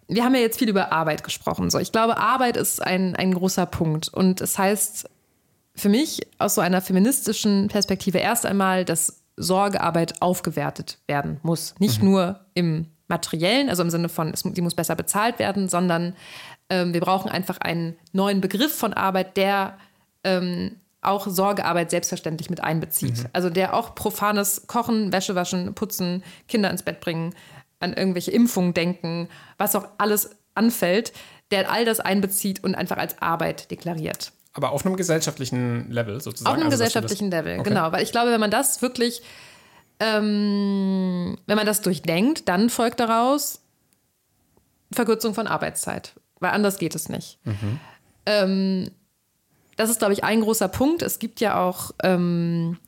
wir haben ja jetzt viel über Arbeit gesprochen. So, ich glaube, Arbeit ist ein, ein großer Punkt. Und es das heißt für mich aus so einer feministischen Perspektive erst einmal, dass Sorgearbeit aufgewertet werden muss. Nicht mhm. nur im materiellen, also im Sinne von, es, sie muss besser bezahlt werden, sondern ähm, wir brauchen einfach einen neuen Begriff von Arbeit, der ähm, auch Sorgearbeit selbstverständlich mit einbezieht. Mhm. Also der auch profanes Kochen, Wäsche waschen, putzen, Kinder ins Bett bringen, an irgendwelche Impfungen denken, was auch alles anfällt, der all das einbezieht und einfach als Arbeit deklariert. Aber auf einem gesellschaftlichen Level sozusagen. Auf einem also, gesellschaftlichen Level, okay. genau. Weil ich glaube, wenn man das wirklich, ähm, wenn man das durchdenkt, dann folgt daraus Verkürzung von Arbeitszeit. Weil anders geht es nicht. Mhm. Ähm, das ist, glaube ich, ein großer Punkt. Es gibt ja auch ähm,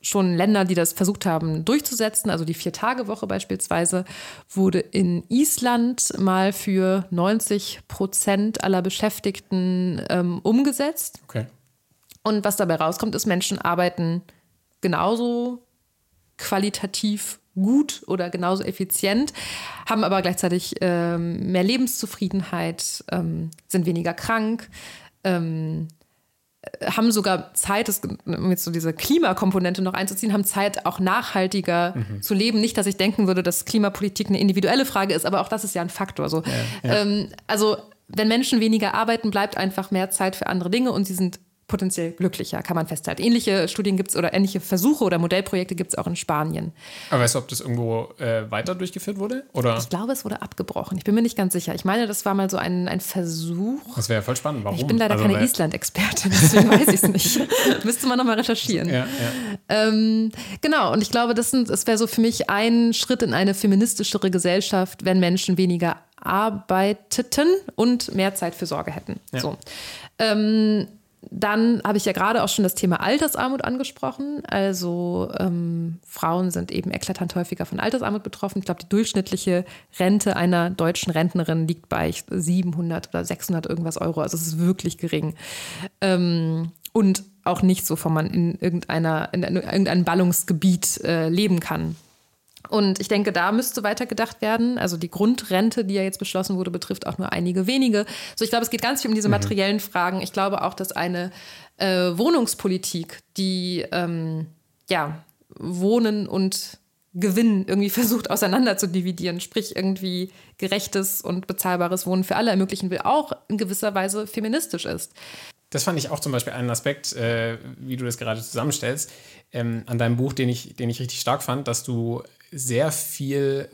schon Länder, die das versucht haben durchzusetzen. Also die Vier-Tage-Woche beispielsweise wurde in Island mal für 90 Prozent aller Beschäftigten ähm, umgesetzt. Okay. Und was dabei rauskommt, ist, Menschen arbeiten genauso qualitativ gut oder genauso effizient, haben aber gleichzeitig ähm, mehr Lebenszufriedenheit, ähm, sind weniger krank, ähm, haben sogar Zeit, das, um jetzt so diese Klimakomponente noch einzuziehen, haben Zeit, auch nachhaltiger mhm. zu leben. Nicht, dass ich denken würde, dass Klimapolitik eine individuelle Frage ist, aber auch das ist ja ein Faktor. So. Ja, ja. Ähm, also wenn Menschen weniger arbeiten, bleibt einfach mehr Zeit für andere Dinge und sie sind potenziell glücklicher, kann man festhalten. Ähnliche Studien gibt es oder ähnliche Versuche oder Modellprojekte gibt es auch in Spanien. Aber weißt du, ob das irgendwo äh, weiter durchgeführt wurde? Oder? Ich glaube, es wurde abgebrochen. Ich bin mir nicht ganz sicher. Ich meine, das war mal so ein, ein Versuch. Das wäre ja voll spannend. Warum? Ich bin leider also, keine Island-Expertin, deswegen weiß ich es nicht. Müsste man nochmal recherchieren. Ja, ja. Ähm, genau, und ich glaube, das, das wäre so für mich ein Schritt in eine feministischere Gesellschaft, wenn Menschen weniger arbeiteten und mehr Zeit für Sorge hätten. Ja. So. Ähm, dann habe ich ja gerade auch schon das Thema Altersarmut angesprochen. Also ähm, Frauen sind eben eklatant häufiger von Altersarmut betroffen. Ich glaube, die durchschnittliche Rente einer deutschen Rentnerin liegt bei 700 oder 600 irgendwas Euro. Also es ist wirklich gering. Ähm, und auch nicht so, von man in irgendeiner in irgendeinem Ballungsgebiet äh, leben kann. Und ich denke, da müsste weiter gedacht werden. Also die Grundrente, die ja jetzt beschlossen wurde, betrifft auch nur einige wenige. So, ich glaube, es geht ganz viel um diese mhm. materiellen Fragen. Ich glaube auch, dass eine äh, Wohnungspolitik, die ähm, ja Wohnen und Gewinn irgendwie versucht auseinander zu dividieren, sprich irgendwie gerechtes und bezahlbares Wohnen für alle ermöglichen will, auch in gewisser Weise feministisch ist. Das fand ich auch zum Beispiel einen Aspekt, äh, wie du das gerade zusammenstellst, ähm, an deinem Buch, den ich, den ich richtig stark fand, dass du sehr viel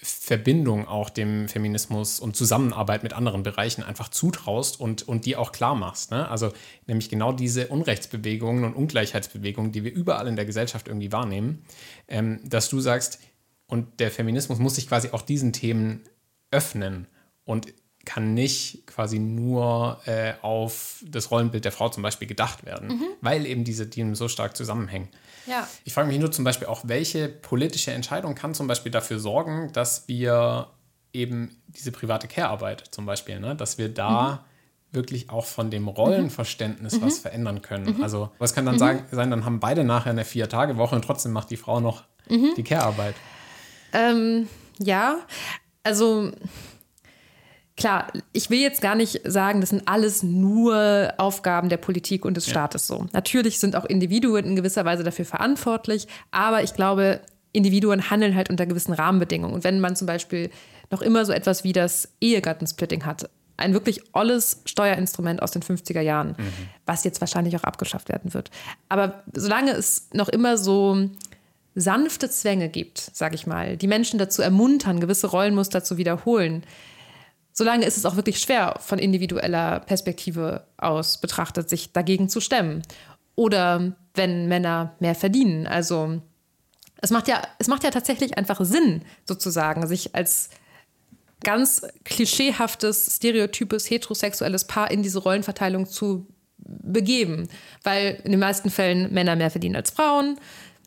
Verbindung auch dem Feminismus und Zusammenarbeit mit anderen Bereichen einfach zutraust und, und die auch klar machst. Ne? Also nämlich genau diese Unrechtsbewegungen und Ungleichheitsbewegungen, die wir überall in der Gesellschaft irgendwie wahrnehmen, ähm, dass du sagst, und der Feminismus muss sich quasi auch diesen Themen öffnen und kann nicht quasi nur äh, auf das Rollenbild der Frau zum Beispiel gedacht werden, mhm. weil eben diese Themen so stark zusammenhängen. Ja. Ich frage mich nur zum Beispiel auch, welche politische Entscheidung kann zum Beispiel dafür sorgen, dass wir eben diese private Care-Arbeit zum Beispiel, ne, dass wir da mhm. wirklich auch von dem Rollenverständnis mhm. was verändern können. Mhm. Also was kann dann mhm. sagen, sein, dann haben beide nachher eine Vier-Tage-Woche und trotzdem macht die Frau noch mhm. die Care-Arbeit. Ähm, ja, also klar, ich will jetzt gar nicht sagen, das sind alles nur Aufgaben der Politik und des Staates ja. so. Natürlich sind auch Individuen in gewisser Weise dafür verantwortlich, aber ich glaube, Individuen handeln halt unter gewissen Rahmenbedingungen. Und wenn man zum Beispiel noch immer so etwas wie das Ehegattensplitting hat, ein wirklich olles Steuerinstrument aus den 50er Jahren, mhm. was jetzt wahrscheinlich auch abgeschafft werden wird. Aber solange es noch immer so sanfte Zwänge gibt, sage ich mal, die Menschen dazu ermuntern, gewisse Rollenmuster zu wiederholen, solange ist es auch wirklich schwer, von individueller Perspektive aus betrachtet, sich dagegen zu stemmen. Oder wenn Männer mehr verdienen. Also es macht ja, es macht ja tatsächlich einfach Sinn, sozusagen, sich als ganz klischeehaftes, stereotypes, heterosexuelles Paar in diese Rollenverteilung zu begeben. Weil in den meisten Fällen Männer mehr verdienen als Frauen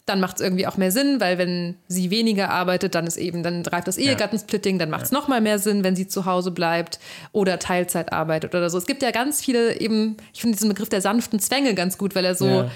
dann macht es irgendwie auch mehr Sinn, weil wenn sie weniger arbeitet, dann ist eben, dann greift das Ehegattensplitting, dann macht es ja. noch mal mehr Sinn, wenn sie zu Hause bleibt oder Teilzeit arbeitet oder so. Es gibt ja ganz viele eben, ich finde diesen Begriff der sanften Zwänge ganz gut, weil er so ja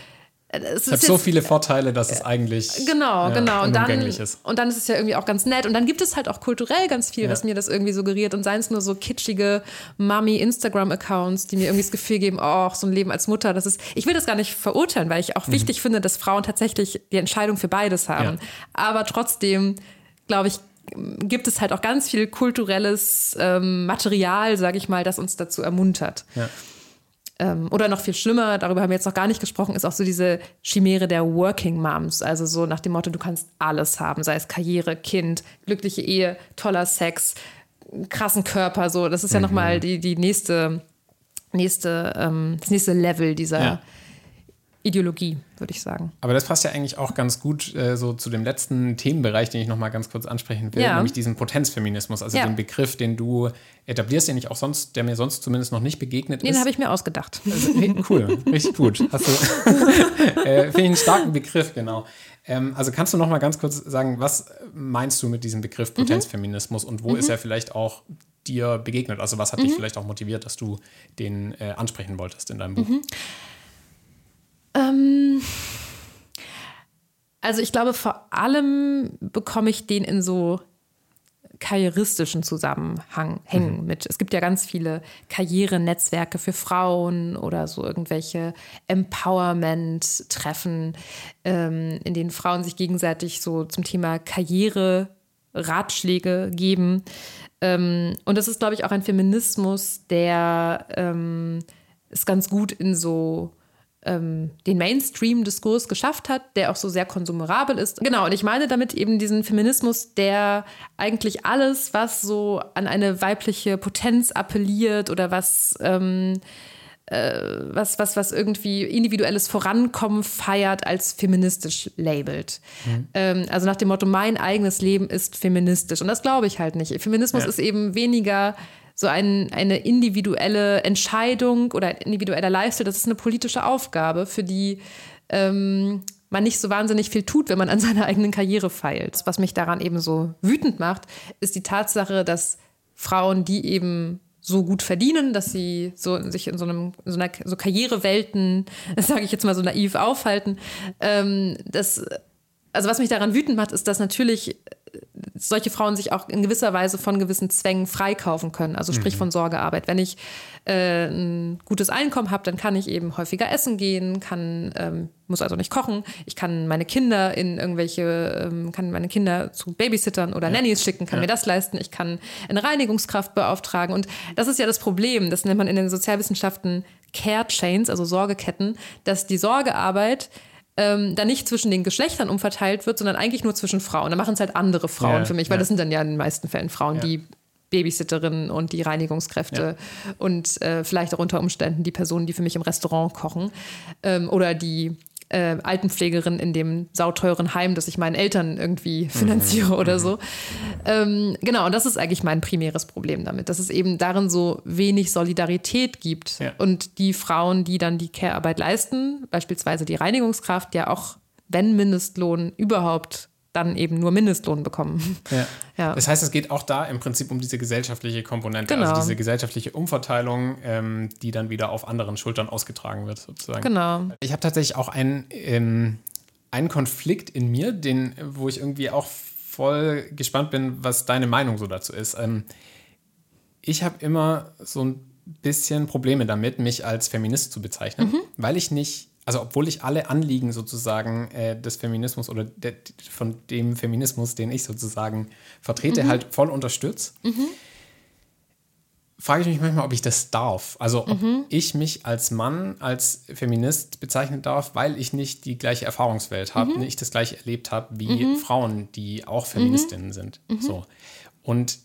es, hat so viele Vorteile, dass es eigentlich genau, ja, genau. Und dann, ist. und dann ist es ja irgendwie auch ganz nett. Und dann gibt es halt auch kulturell ganz viel, ja. was mir das irgendwie suggeriert. Und seien es nur so kitschige Mami-Instagram-Accounts, die mir irgendwie das Gefühl geben, oh, so ein Leben als Mutter, das ist. Ich will das gar nicht verurteilen, weil ich auch mhm. wichtig finde, dass Frauen tatsächlich die Entscheidung für beides haben. Ja. Aber trotzdem, glaube ich, gibt es halt auch ganz viel kulturelles ähm, Material, sage ich mal, das uns dazu ermuntert. Ja. Ähm, oder noch viel schlimmer, darüber haben wir jetzt noch gar nicht gesprochen, ist auch so diese Chimäre der Working Moms. Also so nach dem Motto, du kannst alles haben, sei es Karriere, Kind, glückliche Ehe, toller Sex, krassen Körper. So, das ist ja mhm. nochmal die, die nächste, nächste, ähm, das nächste Level dieser, ja. Ideologie, würde ich sagen. Aber das passt ja eigentlich auch ganz gut äh, so zu dem letzten Themenbereich, den ich noch mal ganz kurz ansprechen will, ja. nämlich diesen Potenzfeminismus, also ja. den Begriff, den du etablierst, den ich auch sonst, der mir sonst zumindest noch nicht begegnet den ist. Den habe ich mir ausgedacht. Also, cool, richtig gut. Hast du, äh, Finde ich einen starken Begriff, genau. Ähm, also kannst du noch mal ganz kurz sagen, was meinst du mit diesem Begriff mhm. Potenzfeminismus mhm. und wo mhm. ist er vielleicht auch dir begegnet? Also was hat mhm. dich vielleicht auch motiviert, dass du den äh, ansprechen wolltest in deinem Buch? Ähm, also ich glaube, vor allem bekomme ich den in so karrieristischen Zusammenhang hängen mhm. mit. Es gibt ja ganz viele Karrierenetzwerke für Frauen oder so irgendwelche Empowerment-Treffen, ähm, in denen Frauen sich gegenseitig so zum Thema Karriere Ratschläge geben. Ähm, und das ist, glaube ich, auch ein Feminismus, der ähm, es ganz gut in so ähm, den Mainstream-Diskurs geschafft hat, der auch so sehr konsumerabel ist. Genau, und ich meine damit eben diesen Feminismus, der eigentlich alles, was so an eine weibliche Potenz appelliert oder was ähm, äh, was, was, was irgendwie individuelles Vorankommen feiert, als feministisch labelt. Mhm. Ähm, also nach dem Motto, mein eigenes Leben ist feministisch. Und das glaube ich halt nicht. Feminismus ja. ist eben weniger so ein, eine individuelle Entscheidung oder individueller Lifestyle. Das ist eine politische Aufgabe, für die ähm, man nicht so wahnsinnig viel tut, wenn man an seiner eigenen Karriere feilt. Was mich daran eben so wütend macht, ist die Tatsache, dass Frauen, die eben so gut verdienen, dass sie so sich in so einem so einer so Karrierewelten, sage ich jetzt mal so naiv aufhalten. Ähm, das, also was mich daran wütend macht, ist, dass natürlich solche Frauen sich auch in gewisser Weise von gewissen Zwängen freikaufen können. Also sprich mhm. von Sorgearbeit. Wenn ich äh, ein gutes Einkommen habe, dann kann ich eben häufiger essen gehen, kann, ähm, muss also nicht kochen. Ich kann meine Kinder in irgendwelche, ähm, kann meine Kinder zu Babysittern oder ja. Nannies schicken, kann ja. mir das leisten. Ich kann eine Reinigungskraft beauftragen. Und das ist ja das Problem. Das nennt man in den Sozialwissenschaften Care Chains, also Sorgeketten, dass die Sorgearbeit ähm, dann nicht zwischen den Geschlechtern umverteilt wird, sondern eigentlich nur zwischen Frauen. Da machen es halt andere Frauen ja, für mich, weil ja. das sind dann ja in den meisten Fällen Frauen, ja. die Babysitterinnen und die Reinigungskräfte und äh, vielleicht auch unter Umständen die Personen, die für mich im Restaurant kochen ähm, oder die äh, Altenpflegerin in dem sauteuren Heim, das ich meinen Eltern irgendwie mhm. finanziere mhm. oder so. Ähm, genau, und das ist eigentlich mein primäres Problem damit, dass es eben darin so wenig Solidarität gibt. Ja. Und die Frauen, die dann die Care-Arbeit leisten, beispielsweise die Reinigungskraft, ja auch, wenn Mindestlohn überhaupt dann eben nur Mindestlohn bekommen. Ja. ja. Das heißt, es geht auch da im Prinzip um diese gesellschaftliche Komponente, also genau. also diese gesellschaftliche Umverteilung, ähm, die dann wieder auf anderen Schultern ausgetragen wird, sozusagen. Genau. Ich habe tatsächlich auch einen, ähm, einen Konflikt in mir, den, wo ich irgendwie auch voll gespannt bin, was deine Meinung so dazu ist. Ähm, ich habe immer so ein bisschen Probleme damit, mich als Feminist zu bezeichnen, mhm. weil ich nicht also obwohl ich alle Anliegen sozusagen äh, des Feminismus oder de, von dem Feminismus, den ich sozusagen vertrete, mhm. halt voll unterstütze, mhm. frage ich mich manchmal, ob ich das darf. Also ob mhm. ich mich als Mann, als Feminist bezeichnen darf, weil ich nicht die gleiche Erfahrungswelt habe, mhm. nicht das gleiche erlebt habe wie mhm. Frauen, die auch Feministinnen sind. So. Und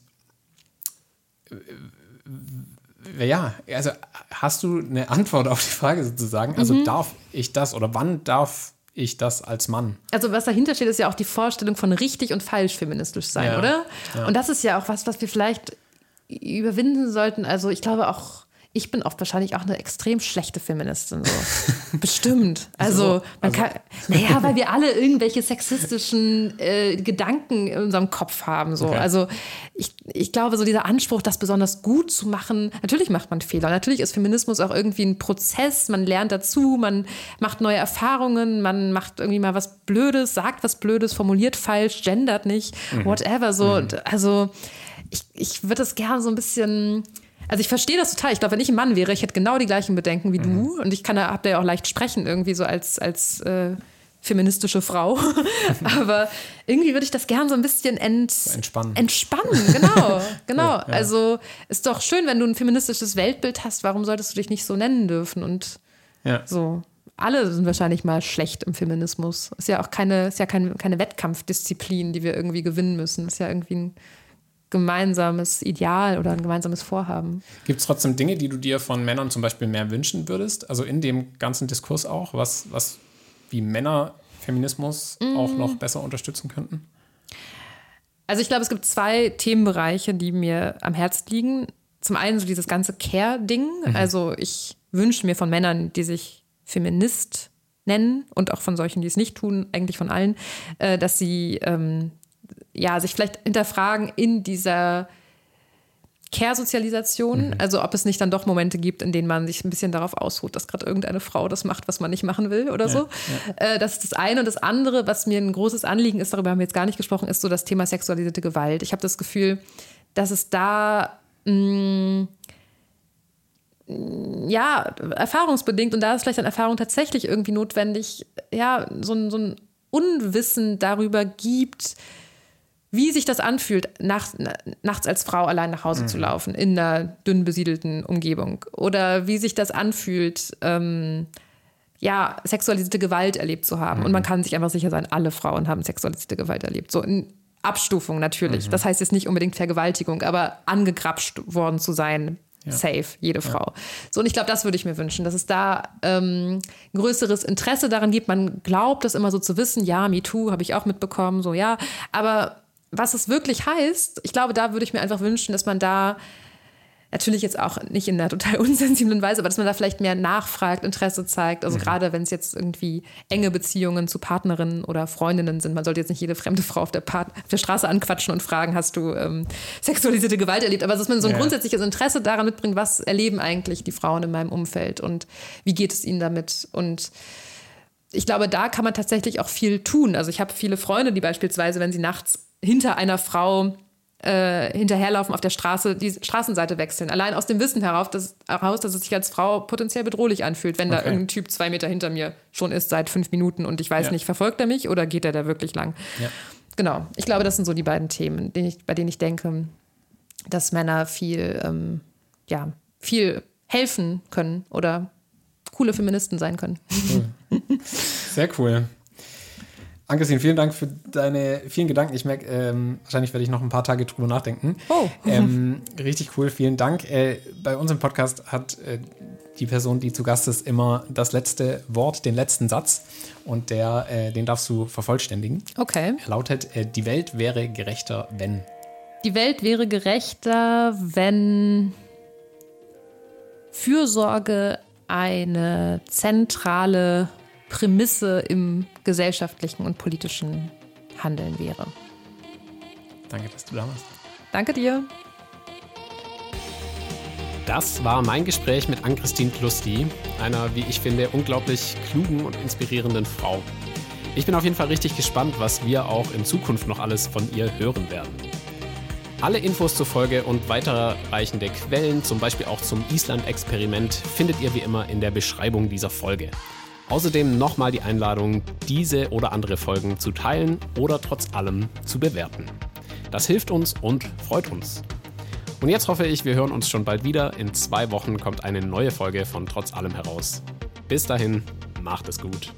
äh, ja, also hast du eine Antwort auf die Frage sozusagen? Also mhm. darf ich das oder wann darf ich das als Mann? Also was dahinter steht, ist ja auch die Vorstellung von richtig und falsch feministisch sein, ja. oder? Ja. Und das ist ja auch was, was wir vielleicht überwinden sollten. Also ich glaube auch ich bin oft wahrscheinlich auch eine extrem schlechte Feministin. So. Bestimmt. Also, man also. kann, naja, weil wir alle irgendwelche sexistischen äh, Gedanken in unserem Kopf haben. So. Okay. Also, ich, ich glaube, so dieser Anspruch, das besonders gut zu machen, natürlich macht man Fehler. Natürlich ist Feminismus auch irgendwie ein Prozess. Man lernt dazu, man macht neue Erfahrungen, man macht irgendwie mal was Blödes, sagt was Blödes, formuliert falsch, gendert nicht, mhm. whatever. So. Mhm. Also, ich, ich würde es gerne so ein bisschen also ich verstehe das total. Ich glaube, wenn ich ein Mann wäre, ich hätte genau die gleichen Bedenken wie mhm. du. Und ich kann da, hab da ja auch leicht sprechen, irgendwie so als, als äh, feministische Frau. Aber irgendwie würde ich das gern so ein bisschen ent entspannen. Entspannen, genau. genau. Ja, ja. Also ist doch schön, wenn du ein feministisches Weltbild hast. Warum solltest du dich nicht so nennen dürfen? Und ja. so. Alle sind wahrscheinlich mal schlecht im Feminismus. Ist ja auch keine, ist ja keine, keine Wettkampfdisziplin, die wir irgendwie gewinnen müssen. Ist ja irgendwie ein gemeinsames Ideal oder ein gemeinsames Vorhaben. Gibt es trotzdem Dinge, die du dir von Männern zum Beispiel mehr wünschen würdest? Also in dem ganzen Diskurs auch, was, was wie Männer Feminismus mm. auch noch besser unterstützen könnten? Also ich glaube, es gibt zwei Themenbereiche, die mir am Herzen liegen. Zum einen so dieses ganze Care-Ding. Mhm. Also ich wünsche mir von Männern, die sich Feminist nennen und auch von solchen, die es nicht tun, eigentlich von allen, äh, dass sie ähm, ja, sich vielleicht hinterfragen in dieser Care-Sozialisation. Mhm. Also ob es nicht dann doch Momente gibt, in denen man sich ein bisschen darauf ausruht, dass gerade irgendeine Frau das macht, was man nicht machen will oder ja, so. Ja. Äh, das ist das eine. Und das andere, was mir ein großes Anliegen ist, darüber haben wir jetzt gar nicht gesprochen, ist so das Thema sexualisierte Gewalt. Ich habe das Gefühl, dass es da mh, mm, ja, erfahrungsbedingt und da ist vielleicht an Erfahrung tatsächlich irgendwie notwendig, ja, so so ein Unwissen darüber gibt, wie sich das anfühlt, nachts, nachts als Frau allein nach Hause mhm. zu laufen in einer dünn besiedelten Umgebung. Oder wie sich das anfühlt, ähm, ja, sexualisierte Gewalt erlebt zu haben. Mhm. Und man kann sich einfach sicher sein, alle Frauen haben sexualisierte Gewalt erlebt. So in Abstufung natürlich. Mhm. Das heißt jetzt nicht unbedingt Vergewaltigung, aber angegrapscht worden zu sein. Ja. Safe, jede Frau. Ja. So, und ich glaube, das würde ich mir wünschen, dass es da ähm, größeres Interesse daran gibt. Man glaubt das immer so zu wissen, ja, MeToo habe ich auch mitbekommen, so ja. Aber was es wirklich heißt, ich glaube, da würde ich mir einfach wünschen, dass man da natürlich jetzt auch nicht in einer total unsensiblen Weise, aber dass man da vielleicht mehr nachfragt, Interesse zeigt. Also mhm. gerade wenn es jetzt irgendwie enge Beziehungen zu Partnerinnen oder Freundinnen sind. Man sollte jetzt nicht jede fremde Frau auf der, Part auf der Straße anquatschen und fragen, hast du ähm, sexualisierte Gewalt erlebt? Aber dass man so ein ja. grundsätzliches Interesse daran mitbringt, was erleben eigentlich die Frauen in meinem Umfeld und wie geht es ihnen damit? Und ich glaube, da kann man tatsächlich auch viel tun. Also ich habe viele Freunde, die beispielsweise, wenn sie nachts hinter einer Frau äh, hinterherlaufen auf der Straße, die Straßenseite wechseln. Allein aus dem Wissen heraus, dass, heraus, dass es sich als Frau potenziell bedrohlich anfühlt, wenn okay. da irgendein Typ zwei Meter hinter mir schon ist seit fünf Minuten und ich weiß ja. nicht, verfolgt er mich oder geht er da wirklich lang? Ja. Genau. Ich glaube, das sind so die beiden Themen, denen ich, bei denen ich denke, dass Männer viel, ähm, ja, viel helfen können oder coole Feministen sein können. Cool. Sehr cool. Angesehen, vielen Dank für deine vielen Gedanken. Ich merke, ähm, wahrscheinlich werde ich noch ein paar Tage drüber nachdenken. Oh. Ähm, richtig cool, vielen Dank. Äh, bei unserem Podcast hat äh, die Person, die zu Gast ist, immer das letzte Wort, den letzten Satz. Und der, äh, den darfst du vervollständigen. Okay. Er lautet: äh, Die Welt wäre gerechter, wenn. Die Welt wäre gerechter, wenn Fürsorge eine zentrale Prämisse im gesellschaftlichen und politischen Handeln wäre. Danke, dass du da warst. Danke dir. Das war mein Gespräch mit Ann-Christine Klusti, einer, wie ich finde, unglaublich klugen und inspirierenden Frau. Ich bin auf jeden Fall richtig gespannt, was wir auch in Zukunft noch alles von ihr hören werden. Alle Infos zur Folge und weiterreichende Quellen, zum Beispiel auch zum Island-Experiment, findet ihr wie immer in der Beschreibung dieser Folge. Außerdem nochmal die Einladung, diese oder andere Folgen zu teilen oder trotz allem zu bewerten. Das hilft uns und freut uns. Und jetzt hoffe ich, wir hören uns schon bald wieder. In zwei Wochen kommt eine neue Folge von Trotz allem heraus. Bis dahin, macht es gut.